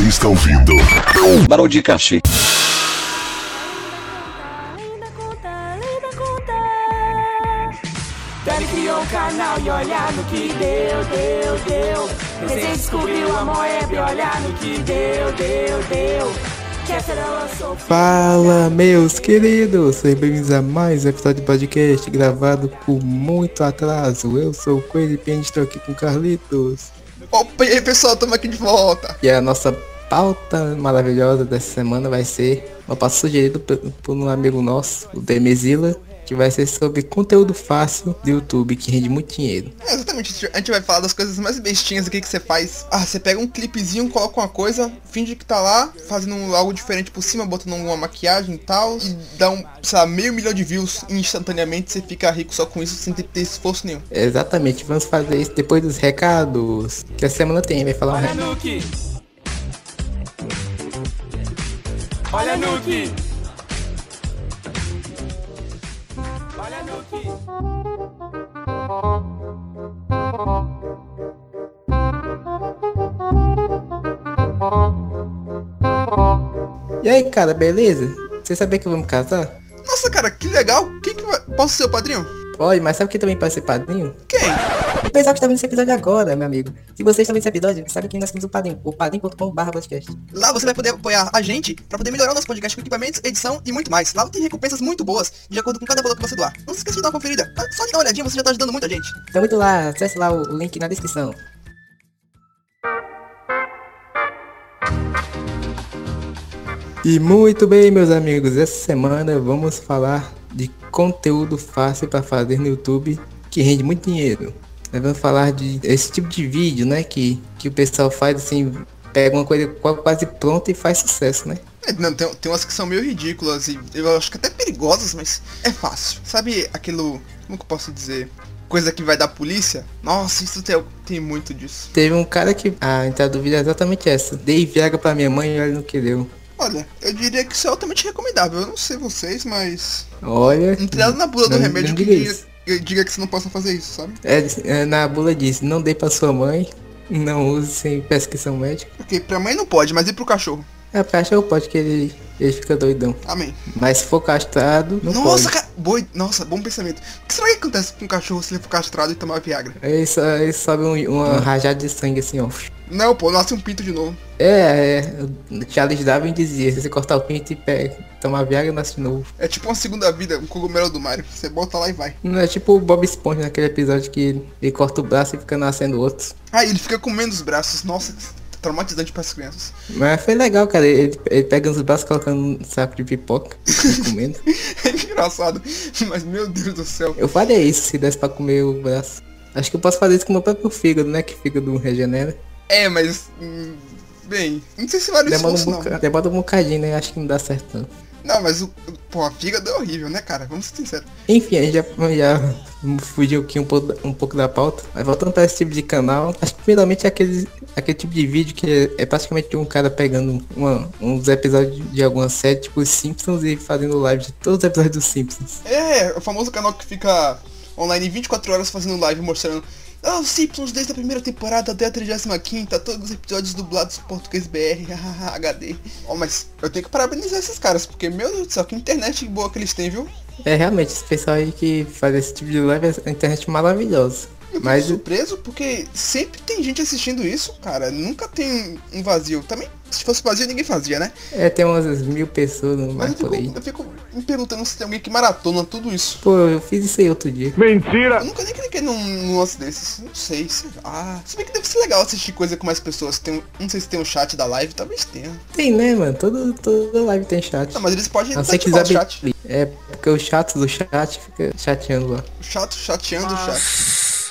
Você está ouvindo Barão de Cachê. Linda conta, linda conta. Dani criou um canal e olha no que deu, deu, deu. Recém descobriu a Moeb, olha no que deu, deu, deu. Fala, meus queridos! Sejam bem-vindos a mais um episódio de podcast gravado com muito atraso. Eu sou o Coelho e estou aqui com o Carlitos. Opa, e aí pessoal, estamos aqui de volta. E a nossa pauta maravilhosa dessa semana vai ser uma pauta sugerida por, um amigo nosso, o Demezila, que vai ser sobre conteúdo fácil do YouTube que rende muito dinheiro. É, exatamente, a gente vai falar das coisas mais bestinhas aqui que você faz. Ah, você pega um clipezinho, coloca uma coisa, finge que tá lá, fazendo algo diferente por cima, botando uma maquiagem e tal, e dá um, sei lá, meio milhão de views instantaneamente, você fica rico só com isso, sem ter, ter esforço nenhum. Exatamente, vamos fazer isso depois dos recados que a semana tem, vai falar um recado. Nuke. Olha Nuke. E aí, cara, beleza? Você sabia que vamos casar? Nossa, cara, que legal. Quem que vai... Posso ser o padrinho? Pode, mas sabe quem também pode ser padrinho? Quem? O pessoal que está vendo esse episódio agora, meu amigo. Se você está vendo esse episódio, sabe que nós temos o padrinho. O padrinho.com.br podcast. Lá você vai poder apoiar a gente pra poder melhorar o nosso podcast com equipamentos, edição e muito mais. Lá tem recompensas muito boas, de acordo com cada valor que você doar. Não se esqueça de dar uma conferida. Ah, Só de dar uma olhadinha, você já tá ajudando muita gente. Então muito lá, acesse lá o, o link na descrição. E muito bem, meus amigos, essa semana vamos falar de conteúdo fácil para fazer no YouTube que rende muito dinheiro. Nós vamos falar de esse tipo de vídeo, né, que, que o pessoal faz assim, pega uma coisa qua- quase pronta e faz sucesso, né? É, não, tem, tem umas que são meio ridículas e eu acho que até perigosas, mas é fácil. Sabe aquilo. Como que eu posso dizer? Coisa que vai da polícia? Nossa, isso tem, tem muito disso. Teve um cara que a entrada do vídeo é exatamente essa. Dei viaga pra minha mãe e olha no que deu. Olha, eu diria que isso é altamente recomendável. Eu não sei vocês, mas. Olha. Não tem nada na bula do remédio que diga que você não possa fazer isso, sabe? É, é, na bula diz, não dê pra sua mãe, não use sem prescrição médica. Porque pra mãe não pode, mas e pro cachorro? É, pra cachorro pode que ele, ele fica doidão. Amém. Mas se for castrado, não Nossa, pode. cara. Boi... Nossa, bom pensamento. O que será que acontece com um cachorro se ele for castrado e tomar Viagra? Aí só, aí sobe um, uma rajada de sangue assim, ó. Não, pô, nasce um pinto de novo. É, é, o Charles Darwin dizia, se você cortar o pinto e pega, tomar Viagra, nasce de novo. É tipo uma segunda vida, um cogumelo do Mario. Você bota lá e vai. Não é tipo o Bob Esponja naquele episódio que ele, ele corta o braço e fica nascendo outros. Ah, ele fica comendo os braços. Nossa, traumatizante para as crianças. Mas foi legal, cara. Ele, ele pega os braços colocando um saco de pipoca comendo. É engraçado. Mas meu Deus do céu. Eu faria isso se desse pra comer o braço. Acho que eu posso fazer isso com o meu próprio fígado, né? Que fígado regenera. É, mas. hum, Bem, não sei se vale Demora um, esforço, boca- não. demora um bocadinho, né? Acho que não dá certo não. Não, mas o. Pô, a fígado é horrível, né, cara? Vamos ser sinceros. Enfim, a gente já, já fugiu aqui um pouco, da- um pouco da pauta. Mas voltando pra esse tipo de canal, acho que primeiramente é aquele, aquele tipo de vídeo que é, é praticamente um cara pegando uma, uns episódios de alguma série, tipo os Simpsons, e fazendo live de todos os episódios dos Simpsons. É, o famoso canal que fica online 24 horas fazendo live mostrando. Ah, os Simpsons desde a primeira temporada até a 35 todos os episódios dublados em português BR, HD. Ó, mas eu tenho que parabenizar esses caras, porque, meu Deus do céu, que internet boa que eles têm, viu? É realmente, esse pessoal aí que faz esse tipo de live é a internet maravilhosa. Eu Mas surpreso porque sempre tem gente assistindo isso, cara. Nunca tem um vazio. Também, se fosse vazio, ninguém fazia, né? é, tem umas mil pessoas no Mas mais eu fico, por aí. eu fico me perguntando se tem alguém que maratona tudo isso. Pô, eu fiz isso aí outro dia. Eu nunca nem cliquei num, num lance desses. Não sei, sei lá. Se bem que deve ser legal assistir coisa com mais pessoas. Tem, um- não sei se tem um chat da live, talvez tenha. Tem, né, mano? Todo, toda live tem chat. Não, mas eles podem não que desativar o chat. É, porque o chato do chat fica chateando lá. O chato chateando o chat.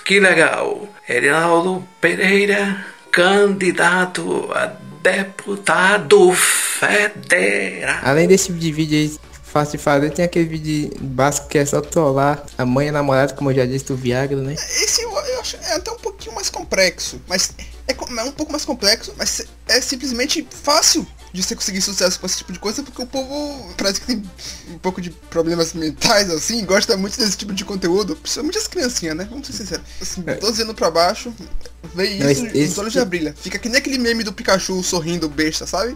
Que legal! Reinaldo Pereira, candidato a deputado federal. Além desse tipo de vídeo aí fácil de fazer, tem aquele vídeo básico que é só trollar a mãe e a namorada, como eu já disse, do Viagra, né? Esse eu, eu acho é até um pouquinho mais complexo. Mas é, é um pouco mais complexo, mas é simplesmente fácil. De você conseguir sucesso com esse tipo de coisa, porque o povo parece que tem um pouco de problemas mentais, assim, gosta muito desse tipo de conteúdo, principalmente as criancinhas, né? Vamos ser sinceros. Assim, 12 anos pra baixo, vê Não, isso esse- e os esse- olhos já brilham. Fica que nem aquele meme do Pikachu sorrindo besta, sabe?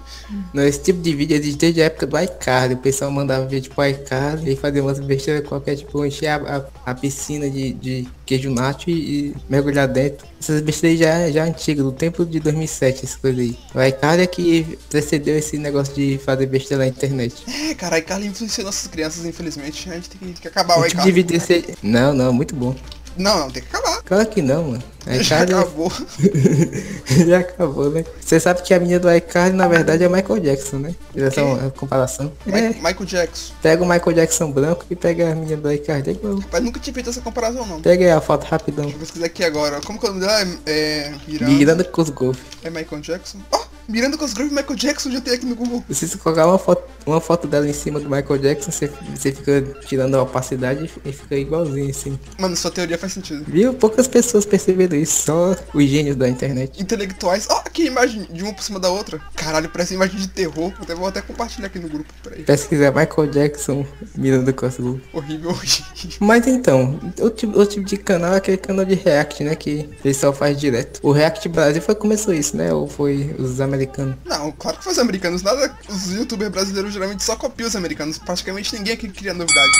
Não, esse tipo de vídeo existe desde a época do iCard. O pessoal mandava vídeo pro iCard e fazia umas besteiras qualquer, tipo, encher a, a, a piscina de, de queijo nacho e, e mergulhar dentro. Essas besteiras já, já antigas, do tempo de 2007, essas coisas aí. O iCard é que precedeu esse negócio de fazer besteira na internet. É, cara, iCarly influenciou nossas crianças, infelizmente. A gente tem que, tem que acabar o iCarly. Não, não, muito bom. Não, não, tem que acabar. Claro que não, mano. Já iCard acabou. já acabou, né? Você sabe que a menina do iCard, na verdade, é Michael Jackson, né? Essa comparação. Mi- É, Michael Jackson. pega o Michael Jackson branco e pega a menina do iCard. É igual. Mas nunca tinha feito essa comparação, não. Pega aí a foto rapidão. Vou pesquisar aqui agora. Como que é nome dela? É, é Miranda. Miranda Cosgrove. É Michael Jackson. Ó, Miranda Cosgrove e Michael Jackson já tem aqui no Google. Você colocar uma foto, uma foto dela em cima do Michael Jackson, você, você fica tirando a opacidade e fica igualzinho assim. Mano, sua teoria faz sentido. Viu? Poucas pessoas perceberam isso, só os gênios da internet. Intelectuais. Ó, aqui a imagem de uma por cima da outra. Caralho, parece imagem de terror. Vou até, vou até compartilhar aqui no grupo. Peraí. Pesquisar Michael Jackson, Miranda Cosgrove. Horrível, horrível. Mas então, o tipo, o tipo de canal é aquele canal de React, né? Que o pessoal faz direto. O React Brasil foi que começou isso, né? Ou foi os americanos? Não, claro que foi os americanos. Nada. Os youtubers brasileiros geralmente só copiam os americanos. Praticamente ninguém aqui cria novidade.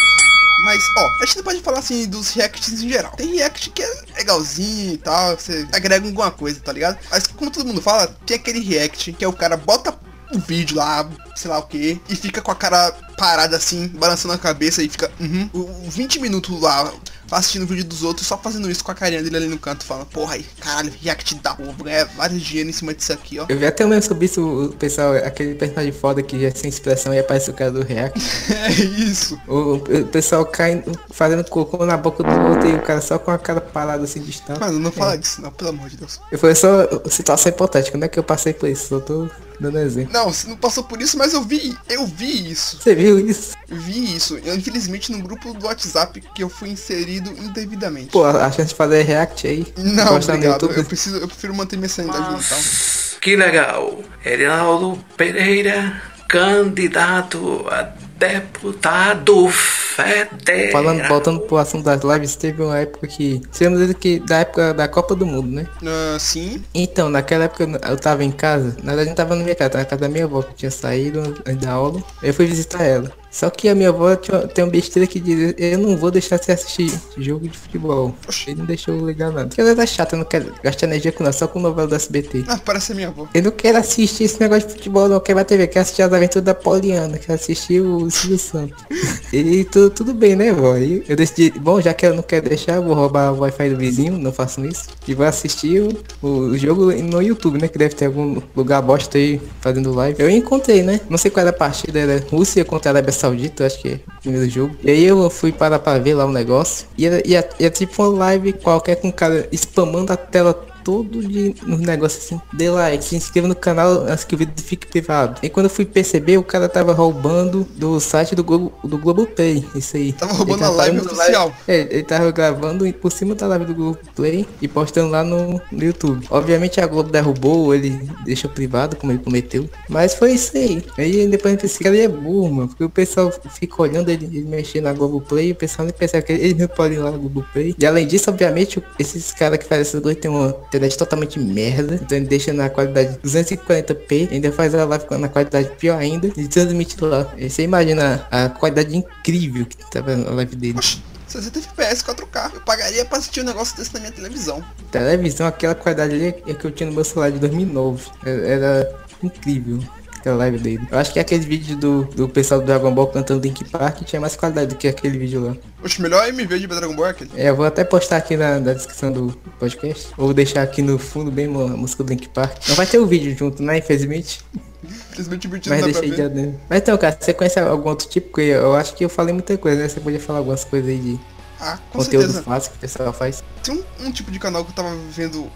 Mas, ó, a gente não pode falar assim dos reacts em geral. Tem react que é legalzinho e tal, você agrega alguma coisa, tá ligado? Mas como todo mundo fala, tem aquele react que é o cara bota o vídeo lá, sei lá o que, e fica com a cara parada assim, balançando a cabeça e fica, uhum, o- o 20 minutos lá assistindo o vídeo dos outros, só fazendo isso com a carinha dele ali no canto, falando, porra aí, caralho, react da porra, vou ganhar vários dinheiro em cima disso aqui, ó. Eu vi até um meme sobre isso, o pessoal, aquele personagem foda que já é sem expressão e aparece o cara do React. É isso. O, o pessoal cai fazendo cocô na boca do outro e o cara só com a cara parada assim estar. Mano, não fala disso, não, pelo amor de Deus. Eu foi só situação hipotética, não é que eu passei por isso, só tô dando exemplo. Não, você não passou por isso, mas eu vi, eu vi isso. Você viu isso? Eu vi isso, eu, infelizmente, no grupo do WhatsApp que eu fui inserido indevidamente. Pô, a chance de fazer react aí. não, postar no obrigado. YouTube. Eu preciso, eu prefiro manter minha sanidade mental. Que legal. Reinaldo Pereira, candidato a deputado federal. Falando, voltando pro assunto das lives, teve uma época que. Você lembra que da época da Copa do Mundo, né? Ah, sim. Então, naquela época eu- tava em casa, na verdade eu não tava na minha casa, tava na casa da minha avó que tinha saído da aula. Eu fui visitar ela. Só que a minha avó tinha, tem uma besteira que diz, eu não vou deixar você assistir jogo de futebol. Ele não deixou eu ligar nada. Porque ela era chata, não quero gastar energia com nada, só com novela do SBT. Ah, parece a minha avó. Eu não quero assistir esse negócio de futebol, não quero ver TV, quero assistir as aventuras da Poliana, quero assistir o Silvio Santos. e tudo, tudo bem, né, vó? E eu decidi, bom, já que eu não quero deixar, eu vou roubar o Wi-Fi do vizinho, não façam isso. E vou assistir o, o jogo no YouTube, né? Que deve ter algum lugar bosta aí fazendo live. Eu encontrei, né? Não sei qual era a partida, era Rússia contra a Arábia Saudita, acho que é o primeiro jogo. E aí eu fui parar pra ver lá o negócio. E era, e era- e era tipo uma live qualquer com o cara spamando a tela todo de nos negócios assim. Dê like, se inscreva no canal antes que o vídeo fique privado. E quando eu fui perceber, o cara tava roubando do site do Globo, do Globoplay. Isso aí. Tava roubando Ele a live oficial. É, ele tava gravando por cima da live do Globoplay e postando lá no, no YouTube. Obviamente a Globo derrubou, ele deixou privado, como ele prometeu. Mas foi isso aí. Aí depois que ele é burro, mano. Porque o pessoal fica olhando ele, ele mexer na Globoplay e o pessoal nem pensa que ele não pode ir lá no Globoplay. E além disso, obviamente, esses caras que fazem essas coisas tem uma internet totalmente merda. Então ele deixa na qualidade 240p, ainda faz a live na qualidade pior ainda e transmite lá. E você imagina a qualidade incrível que tava na live dele. Oxi, 60 FPS 4K. Eu pagaria pra assistir um negócio desse na minha televisão. Televisão, aquela qualidade ali é que eu tinha no meu celular de 2009. Era, era incrível. Aquela live dele. Eu acho que aquele vídeo do, do pessoal do Dragon Ball cantando Link Park tinha mais qualidade do que aquele vídeo lá. Oxe, melhor MV de Dragon Ball é aquele. É, eu vou até postar aqui na, na descrição do podcast. Ou deixar aqui no fundo bem a música do Link Park. Não vai ter o vídeo junto, né? Infelizmente. Infelizmente o vídeo não Mas dá pra deixei de ver. Mas então, cara, você conhece algum outro tipo? Porque eu acho que eu falei muita coisa, né? Você podia falar algumas coisas aí de Ah, conteúdo certeza. fácil que o pessoal faz. Tem um, um tipo de canal que eu tava vendo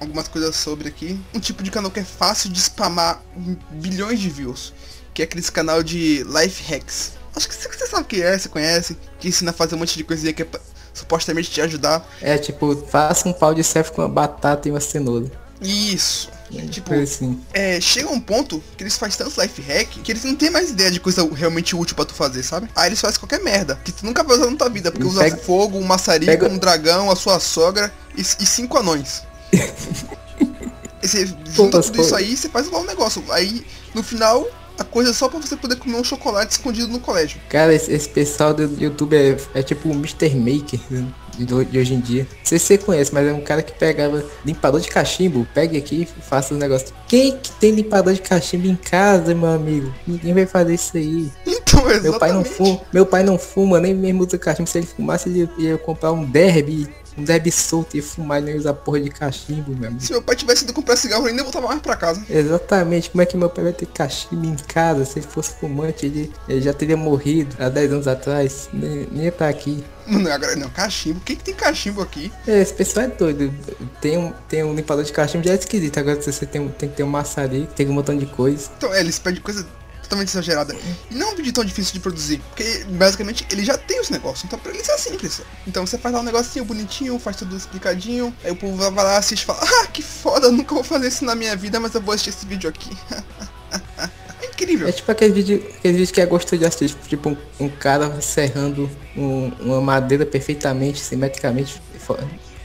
algumas coisas sobre aqui. Um tipo de canal que é fácil de spamar bilhões de views. Que é aquele canal de life hacks. Acho que você sabe o que é, você conhece. Que ensina a fazer um monte de coisinha que é pra supostamente te ajudar. É tipo, faça um pau de selfie com uma batata e uma cenoura. Isso. Tipo, Foi assim. é, chega um ponto que eles fazem tanto life hack que eles não têm mais ideia de coisa realmente útil pra tu fazer, sabe? Aí eles fazem qualquer merda que tu nunca vai usar na tua vida, porque usa Pega- fogo, um maçarico, pega- um dragão, a sua sogra e, e cinco anões. E você junta tudo isso aí você faz lá um negócio. Aí, no final, a coisa é só pra você poder comer um chocolate escondido no colégio. Cara, esse, esse pessoal do YouTube é, é tipo o Mr. Maker né, de, de hoje em dia. Não sei se você conhece, mas é um cara que pegava limpador de cachimbo. Pegue aqui e faça os negócios. Quem que tem limpador de cachimbo em casa, meu amigo? Ninguém vai fazer isso aí. Então. Meu pai não fuma, meu pai não fuma, nem mesmo usa cachimbo. Se ele fumasse, ele ia comprar um derby, um derby solto e fumar e nem usar porra de cachimbo, meu amigo. Se meu pai tivesse ido comprar cigarro, ele nem voltava mais pra casa. Exatamente, como é que meu pai vai ter cachimbo em casa? Se ele fosse fumante, ele, ele já teria morrido há 10 anos atrás. Nem, nem ia estar aqui. Não, agora não, cachimbo. O que, tem cachimbo aqui? É, esse pessoal é doido. Tem um, tem um limpador de cachimbo já é esquisito. Agora você tem, tem que ter um maçarico, tem um montão de coisa. Então, é, eles pedem coisa totalmente exagerada. E não é um vídeo tão difícil de produzir, porque basicamente ele já tem os negócios, então pra eles é simples. Então você faz lá um negocinho bonitinho, faz tudo explicadinho, aí o povo vai lá, assiste e fala, ah, que foda, nunca vou fazer isso na minha vida, mas eu vou assistir esse vídeo aqui. é incrível. É tipo aquele vídeo, aquele vídeo que é gostoso de assistir. Tipo um, um cara serrando um- uma madeira perfeitamente, simetricamente,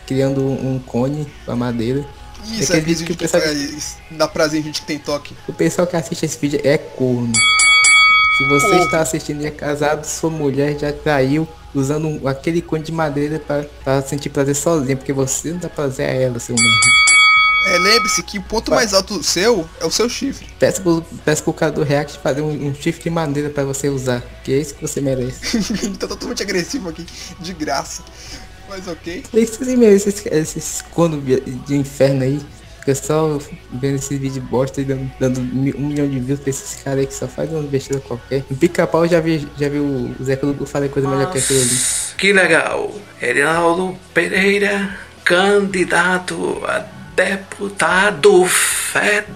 criando um cone com a madeira. Isso, é aquele vídeo que o que, pessoal- faz- dá prazer em gente que tem toque. O pessoal que assiste esse vídeo é corno. Se você está assistindo e é casado, sua mulher já traiu usando um- aquele cone de madeira pra, pra sentir prazer sozinho, porque você não dá prazer a ela, seu merda. É, lembre-se que o ponto mais alto seu é o seu chifre. Peça pro, peça pro cara do React fazer um, um chifre de madeira pra você usar, que é isso que você merece. Ele tá totalmente agressivo aqui, de graça. Mas ok. Esses e-mails, esses, esses corno de inferno aí, fica só vendo esses vídeos bosta e dando, dando um milhão de views pra esses caras aí que só faz uma besteira qualquer. No pica-pau já vi, já vi o Zeca Lugu fazer coisa melhor que aquilo ali. Que legal! Erinaldo Pereira, candidato a deputado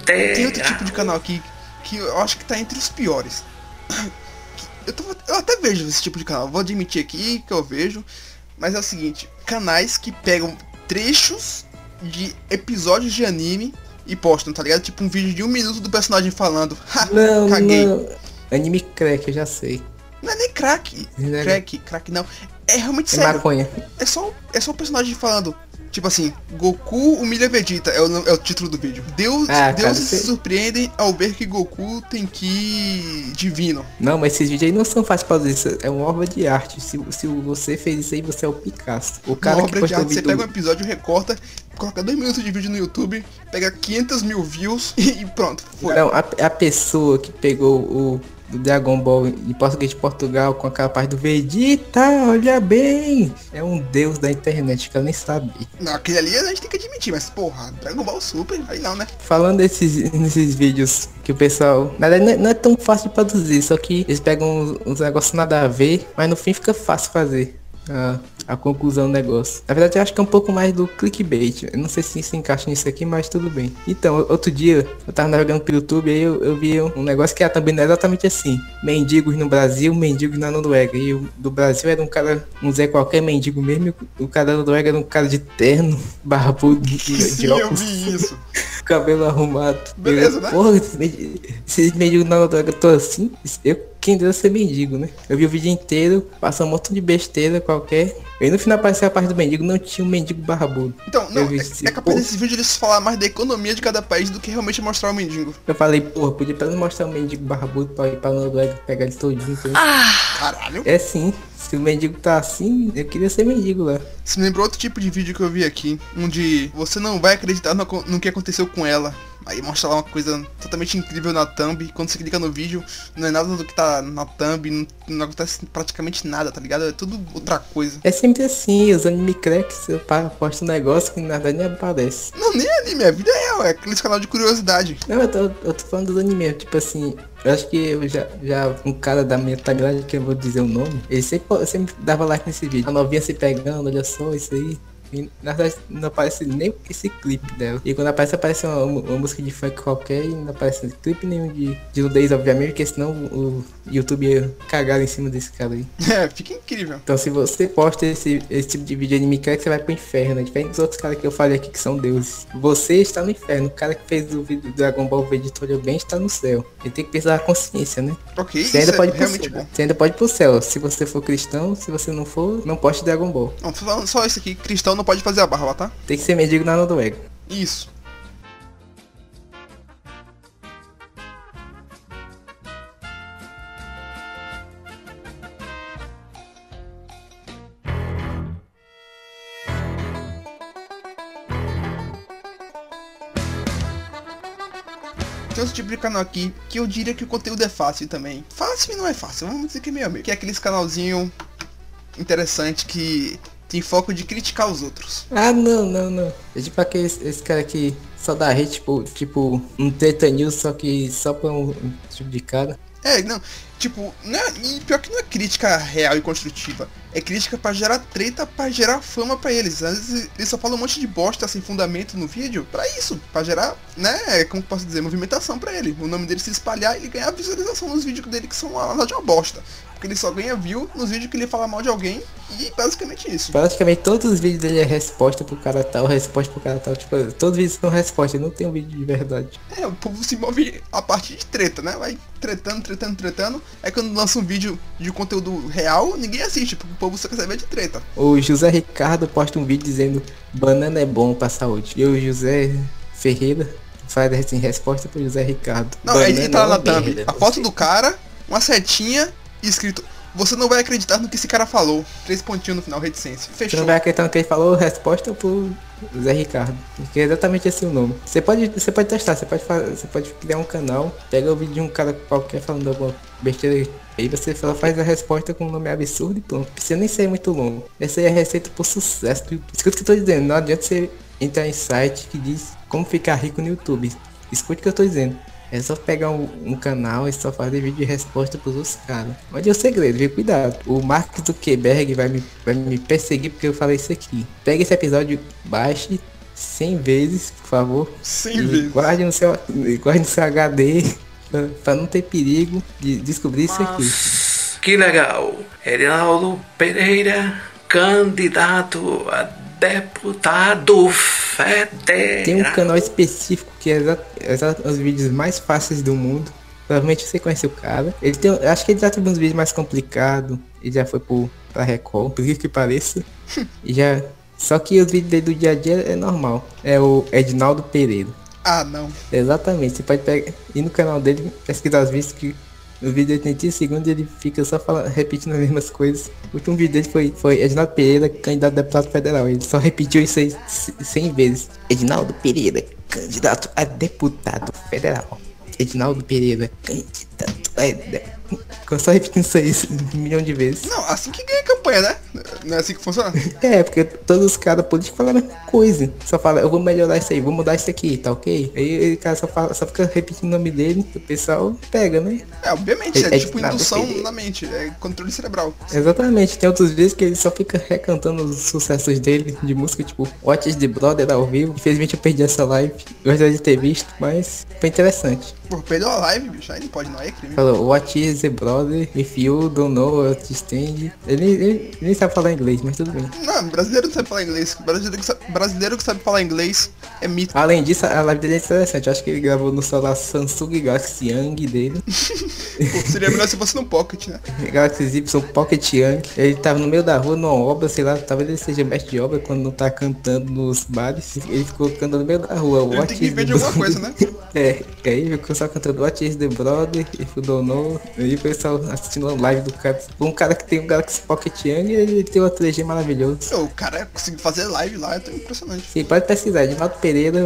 Tem outro tipo federal. de canal aqui que eu acho que tá entre os piores. Eu, tô- eu até vejo esse tipo de canal, vou admitir aqui que eu vejo. Mas é o seguinte, canais que pegam trechos de episódios de anime e postam, tá ligado? Tipo um vídeo de um minuto do personagem falando. Ha, Não, caguei. não. Anime crack, eu já sei. Não é nem crack. Não é- Crack, crack não. É realmente É sério. maconha. É só, é só o personagem falando. Tipo assim, Goku humilha Vegeta, é o, é o título do vídeo. Deus, Ah, deuses se surpreendem ao ver que Goku tem que divino. Não, mas esses vídeos aí não são fáceis pra fazer isso. É uma obra de arte. Se, se você fez isso aí, você é o Picasso. O cara Uma que obra de arte, você pega um episódio, recorta, coloca dois minutos de vídeo no YouTube, pega 500 mil views e pronto. Foi. Não, a, a pessoa que pegou o do Dragon Ball em português de Portugal com aquela parte do Vegeta, olha bem! É um deus da internet que eu nem sabia. Não, aquele ali a gente tem que admitir, mas porra, Dragon Ball Super, aí não, né? Falando desses, nesses vídeos que o pessoal. Na verdade, não é, não é tão fácil de produzir, só que eles pegam uns, uns negócios nada a ver, mas no fim fica fácil fazer. A, a conclusão do negócio. Na verdade, eu acho que é um pouco mais do clickbait. Eu não sei se se encaixa nisso aqui, mas tudo bem. Então, outro dia, eu tava navegando pelo YouTube aí eu, eu vi um negócio que é também não é exatamente assim. Mendigos no Brasil, mendigos na Noruega. E o do Brasil era um cara, um Zé qualquer mendigo mesmo. e o cara da Noruega era um cara de terno, barbudo, de, de óculos vi isso. cabelo arrumado. Beleza, eu, né? Porra, esses mendigos na droga tô assim. Eu quem deu ser mendigo, né? Eu vi o vídeo inteiro, passou um monte de besteira qualquer. E no final apareceu a parte do mendigo, não tinha um mendigo barbudo. Então, não, Eu vi é, é capaz pô. desse vídeo eles falar mais da economia de cada país do que realmente mostrar o mendigo. Eu falei, porra, podia pelo menos mostrar um mendigo barbudo pra ir pra Noruega pegar ele todinho. entendeu? Caralho. É sim, se o mendigo tá assim, eu queria ser mendigo lá. Isso me lembrou outro tipo de vídeo que eu vi aqui, onde você não vai acreditar no, no que aconteceu com ela. Aí mostra lá uma coisa totalmente incrível na thumb, quando você clica no vídeo, não é nada do que tá na thumb, não, não acontece praticamente nada, tá ligado? É tudo outra coisa. É sempre assim, os anime cracks, posto um negócio que na verdade nem aparece. Não, nem anime, a vida é real, é aqueles canal de curiosidade. Não, eu tô, eu tô falando dos animes, tipo assim, eu acho que eu já, já um cara da minha timeline, que eu vou dizer o nome, ele sempre, sempre dava like nesse vídeo. A novinha se pegando, olha só isso aí. E, na verdade, não aparece nem esse clipe dela. E quando aparece, aparece uma, uma música de funk qualquer e não aparece clipe nenhum de, de nudez, obviamente, porque senão o YouTube ia cagar em cima desse cara aí. É, fica incrível. Então se você posta esse, esse tipo de vídeo anime, quer que você vai pro inferno, né? Diferente dos outros caras que eu falei aqui que são deuses. Você está no inferno. O cara que fez o vídeo do Dragon Ball V Editorial bem está no céu. Ele tem que pensar a consciência, né? Ok, Você ainda isso pode é realmente céu. bom. Você ainda pode ir pro céu. Se você for cristão, se você não for, não poste Dragon Ball. Não, falando só isso aqui, cristão não pode fazer a barba, tá? Tem que ser mendigo na Noruega. Isso. Tem outro tipo de canal aqui que eu diria que o conteúdo é fácil também. Fácil e não é fácil, vamos dizer que é meio a meio. Que é aqueles canalzinho interessante que tem foco de criticar os outros. Ah, não, não, não. É tipo aquele esse cara que só dá hate, tipo, tipo um treta news, só que só pra um, um tipo de cara. É, não, tipo, não é, e pior que não é crítica real e construtiva. É crítica pra gerar treta, pra gerar fama pra eles. Às vezes eles só falam um monte de bosta sem fundamento no vídeo pra isso, pra gerar, né, como que posso dizer, movimentação pra ele. O nome dele se espalhar e ele ganhar visualização nos vídeos dele que são na verdade uma bosta. Porque ele só ganha view nos vídeos que ele fala mal de alguém e basicamente isso. Praticamente todos os vídeos dele é resposta pro cara tal, resposta pro cara tal. Tipo, todos os vídeos são resposta, não tem um vídeo de verdade. É, o povo se move a partir de treta, né? Vai tretando, tretando, tretando. Aí quando lança um vídeo de conteúdo real, ninguém assiste, porque o povo só quer saber de treta. O José Ricardo posta um vídeo dizendo banana é bom pra saúde. E o José Ferreira faz assim, resposta pro José Ricardo. Não, aí ele tá lá na Banana é uma thumb. A foto do cara, uma setinha e escrito. Você não vai acreditar no que esse cara falou. Três pontinhos no final, reticência. Você Fechou. não vai acreditar no que ele falou, resposta pro Zé Ricardo. Que é exatamente assim o nome. Você pode, você pode testar, você pode, fazer, você pode criar um canal, pega o vídeo de um cara qualquer falando alguma besteira. Aí você só faz a resposta com um nome absurdo e pronto. Precisa nem ser muito longo. Essa é a receita pro sucesso. Escuta o que eu tô dizendo, não adianta você entrar em site que diz como ficar rico no YouTube. Escute o que eu tô dizendo. É só pegar um, um canal e só fazer vídeo de resposta pros outros caras. Mas é o segredo, viu? Cuidado. O Mark Zuckerberg vai me, vai me perseguir porque eu falei isso aqui. Pega esse episódio, baixe 100 vezes, por favor. 100 e vezes. Guarde no seu, guarde no seu HD pra não ter perigo de descobrir isso aqui. Mas que legal! Erinaldo Pereira, candidato a deputado federal. Tem um canal específico que é exa- exa- os vídeos mais fáceis do mundo. Provavelmente você conhece o cara. Ele tem, acho que ele já teve uns vídeos mais complicados. Ele já foi pro, pra Record, por isso que pareça. e já. Só que os vídeos dele do dia a dia é normal. É o Edinaldo Pereira. Ah, não. Exatamente. Você pode pegar, ir no canal dele, pesquisar os vídeos que no vídeo de 30 segundos ele fica só falando, repetindo as mesmas coisas. O último vídeo dele foi, foi Edinaldo Pereira, candidato a deputado federal. Ele só repetiu isso aí c- 100 vezes. Edinaldo Pereira, candidato a deputado federal. Edinaldo Pereira, candidato a deputado. Ficou só repetindo isso aí um milhão de vezes. Não, assim que ganha campanha, né? Não é assim que funciona? É, porque todos os caras políticos mesma coisa. Só fala, eu vou melhorar isso aí, vou mudar isso aqui, tá ok? Aí o cara só, fala, só fica repetindo o nome dele, o pessoal pega, né? É, obviamente, é, É tipo ditado indução na mente, é controle cerebral. Exatamente, tem outros vídeos que ele só fica recantando os sucessos dele de música, tipo What is the Brother ao vivo. Infelizmente eu perdi essa live, gostaria de ter visto, mas foi interessante. Pô, perdeu a live, bicho, aí não pode não, aí é crime. Falou What is the Brother, if you don't know what to stand. Ele, ele nem sabe falar inglês, mas tudo bem. Não, brasileiro não sabe falar inglês. Brasileiro que sabe, brasileiro que sabe falar inglês é mito. Além disso, a live dele é interessante. Eu acho que ele gravou no celular Samsung Galaxy Young dele. Pô, seria melhor se fosse no Pocket, né? Galaxy Y Pocket Young. Ele tava no meio da rua, numa obra, sei lá, talvez ele seja mestre de obra quando não tá cantando nos bares. Ele ficou cantando no meio da rua. Ele What tem que viver de alguma coisa, né? É, aí ficou só cantando What is the Brother, if you don't know. E o pessoal assistindo a live do cara. Um cara que tem um Galaxy Pocket Young e ele tem uma 3G maravilhoso. Pô, o cara conseguiu fazer live lá, é tão impressionante. Sim, pode pesquisar, Edinaldo Pereira,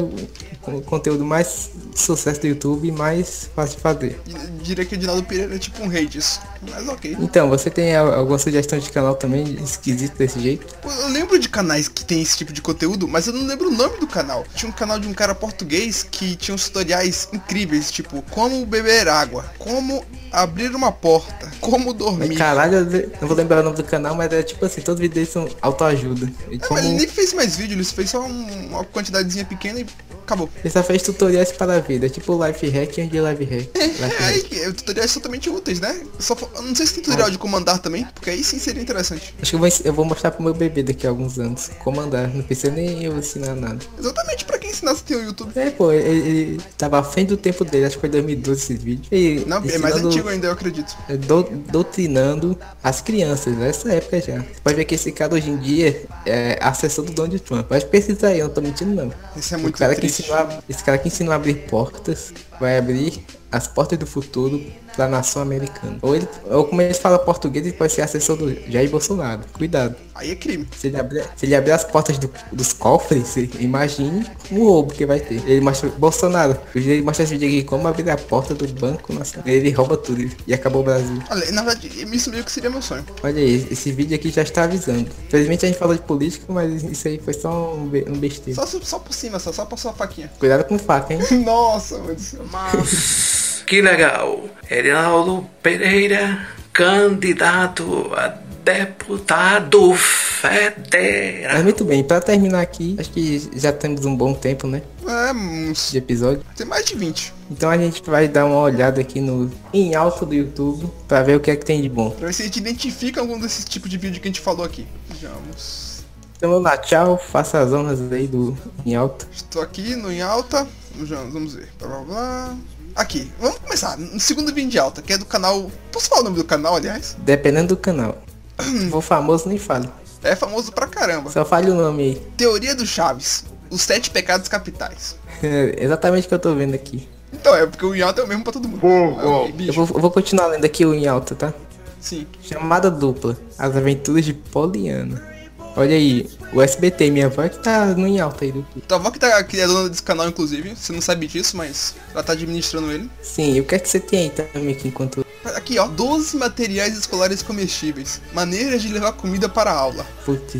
o conteúdo mais sucesso do YouTube e mais fácil de fazer. Diria que o Dinaldo Pereira é tipo um rei disso. Mas ok. Então, você tem al- alguma sugestão de canal também esquisito desse jeito? Eu lembro de canais que tem esse tipo de conteúdo, mas eu não lembro o nome do canal. Tinha um canal de um cara português que tinha uns tutoriais incríveis, tipo, como beber água, como abrir uma porta, como dormir. Caralho, eu não vou lembrar o nome do canal, mas é tipo assim, todos os vídeos deles são autoajuda. É, como ele nem fez mais vídeo, ele fez só um- uma quantidadezinha pequena e acabou. ele só fez tutoriais para a vida, tipo life hack antes de life hack. Life É, hack. aí, é, tutoriais totalmente úteis, né? Só, não sei se tem tutorial de comandar também, porque aí sim seria interessante. Acho que eu vou, eu vou mostrar pro meu bebê daqui a alguns anos. Comandar, não precisa nem eu ensinar nada. Exatamente pra quem ensinasse tem o YouTube. É, pô, ele, tava à frente do tempo dele, acho que foi 2012 esse vídeo. E Não, é mais antigo ainda, eu acredito. é, dou- doutrinando as crianças, nessa época já. Você pode ver que esse cara hoje em dia é assessor do Donald Trump. Pode pesquisar aí, eu não tô mentindo não. Isso é O muito cara que ensinou a- esse cara que ensinou a abrir portas, vai abrir as portas do futuro pra nação americana. Ou, ele, ou como ele fala português, ele pode ser assessor do Jair Bolsonaro. Cuidado. Aí é crime. Se ele abrir, se ele abrir as portas do- dos cofres, imagine o roubo que vai ter. Ele mostra, Bolsonaro, ele mostra esse vídeo aqui como abrir a porta do Banco Nacional. Ele rouba tudo e acabou o Brasil. Olha, na verdade, isso meio que seria meu sonho. Olha aí, esse vídeo aqui já está avisando. Infelizmente a gente falou de política, mas isso aí foi só um, be- um besteira. Só, só por cima, só, só passou a faquinha. Cuidado com faca, hein? Nossa, meu Deus. Mas que legal. Erinaldo Pereira, candidato a deputado federal. Mas muito bem, pra terminar aqui, acho que já temos um bom tempo, né? É, uns, De episódio. tem mais de 20. Então a gente vai dar uma olhada aqui no em alto do YouTube pra ver o que é que tem de bom. Pra ver se a gente identifica algum desses tipos de vídeo que a gente falou aqui. Vejamos. Então vamos lá, tchau, faça as honras aí do em alto. Estou aqui no em alta. Vamos vamos ver. Blá blá blá. Aqui, vamos começar. No segundo vídeo de alta, que é do canal. Posso falar o nome do canal, aliás? Dependendo do canal. Se for famoso, nem fale. É famoso pra caramba. Só fale o nome aí. Teoria do Chaves. Os sete pecados capitais. Exatamente o que eu tô vendo aqui. Então, é porque o em alta é o mesmo pra todo mundo. Ah, ok, Eu bicho. vou, eu vou continuar lendo aqui o em alta, tá? Sim. Chamada dupla. As aventuras de Poliana. Olha aí, o SBT, minha avó que tá no em alta aí do YouTube. Tua avó que, tá, que é dona desse canal, inclusive. Você não sabe disso, mas ela tá administrando ele. Sim, e o que é que você tem aí também aqui enquanto. Aqui, ó. 12 materiais escolares comestíveis. Maneiras de levar comida para a aula. Putz.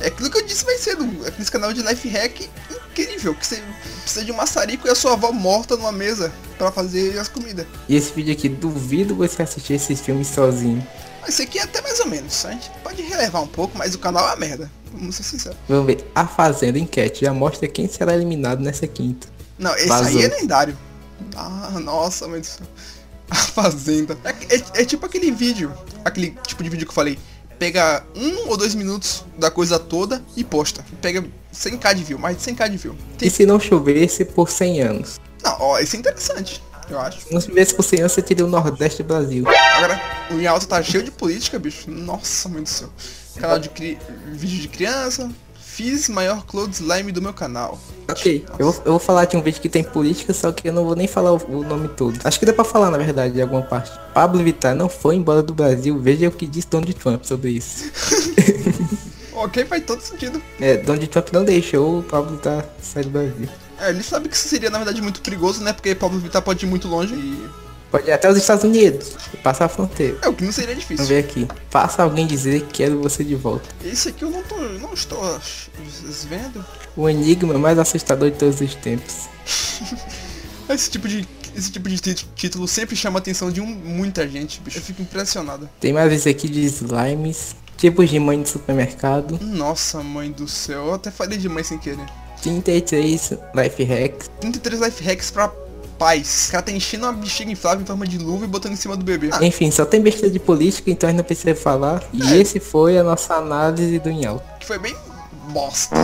É aquilo que eu disse mais cedo. Aquele canal de life hack incrível. Que você precisa de um maçarico e a sua avó morta numa mesa pra fazer as comidas. E esse vídeo aqui, duvido você assistir esses filmes sozinho. Esse aqui é até mais ou menos. A gente pode relevar um pouco, mas o canal é uma merda. Vamos ser sinceros. Vamos ver. A Fazenda Enquete já mostra quem será eliminado nessa quinta. Não, esse Vazou. aí é lendário. Ah, nossa, céu. A Fazenda. É, é- é tipo aquele vídeo, aquele tipo de vídeo que eu falei. Pega um ou dois minutos da coisa toda e posta. Pega 100k de view, mais de 100k de view. E se não chovesse por 100 anos? Não, ó, isso é interessante, eu acho. Se não chovesse por 100 anos, você teria o Nordeste do Brasil. Agora, o Em Alta tá cheio de política, bicho. Nossa, meu Deus do céu. Canal de cri... vídeo de criança. Fiz maior cloud slime do meu canal. Ok, eu vou, eu vou falar de um vídeo que tem política, só que eu não vou nem falar o, o nome todo. Acho que dá pra falar, na verdade, de alguma parte. Pablo Vittar não foi embora do Brasil, veja o que diz Donald Trump sobre isso. Ok, faz todo sentido. É, Donald Trump não deixou o Pablo Vittar sair do Brasil. É, ele sabe que isso seria, na verdade, muito perigoso, né? Porque Pablo Vittar pode ir muito longe e... Pode ir até os Estados Unidos, e passar a fronteira. É, o que não seria Vamos difícil. ver aqui. Faça alguém dizer que quero você de volta. Esse aqui eu não tô... não estou vendo. O enigma mais assustador de todos os tempos. Esse tipo de... Esse tipo de título sempre chama a atenção de um, muita gente, bicho. Eu fico impressionado. Tem mais esse aqui de slimes, tipos de mãe de supermercado, Nossa, mãe do céu. Eu até falei de mãe sem querer. 33 life hacks, 33 life hacks pra pais. O cara tá enchendo uma bexiga inflável em forma de luva e botando em cima do bebê. Ah, Enfim, só tem besteira de política, então a gente não precisa falar. E esse foi a nossa análise do Alto. que foi bem bosta.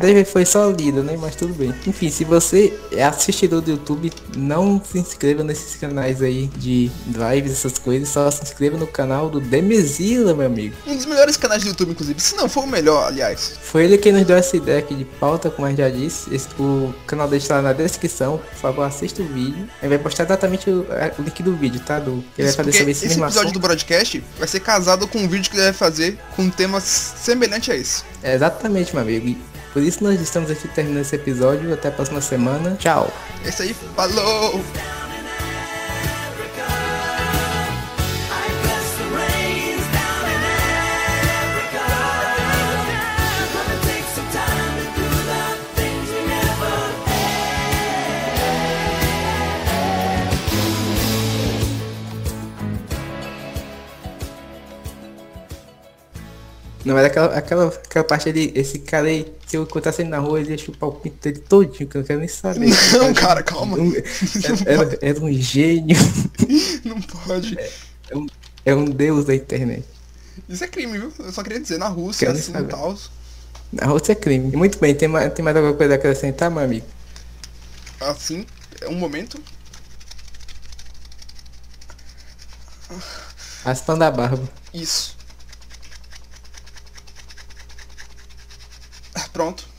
Deve foi só lida, né? Mas tudo bem. Enfim, se você é assistidor do YouTube, não se inscreva nesses canais aí de drives, essas coisas. Só se inscreva no canal do Demezila, meu amigo. Um dos melhores canais do YouTube, inclusive. Se não for o melhor, aliás. Foi ele quem nos deu essa ideia aqui de pauta, como a gente já disse. Esse- o canal dele está na descrição. Por favor, assista o vídeo. Ele vai postar exatamente o, é, o link do vídeo, tá? Do, que ele vai fazer sobre esse esse episódio assunto. do broadcast vai ser casado com um vídeo que ele vai fazer com um tema semelhante a esse. É, exatamente, meu amigo. Por isso nós estamos aqui terminando esse episódio. Até a próxima semana. Tchau. É isso aí, falou! Não, mas aquela, aquela, aquela parte ali, esse cara aí, se eu encontrasse ele na rua, ele ia chupar o pinto dele todinho, que eu não quero nem saber. Não, cara, calma. Um- era, era- era um gênio. Não pode. É um, é um deus da internet. Isso é crime, viu? Eu só queria dizer, na Rússia, Quero assim e tal. Na Rússia é crime. Muito bem, tem mais, tem mais alguma coisa a acrescentar, meu amigo? Assim, é um momento. Raspando a barba. Isso. Pronto.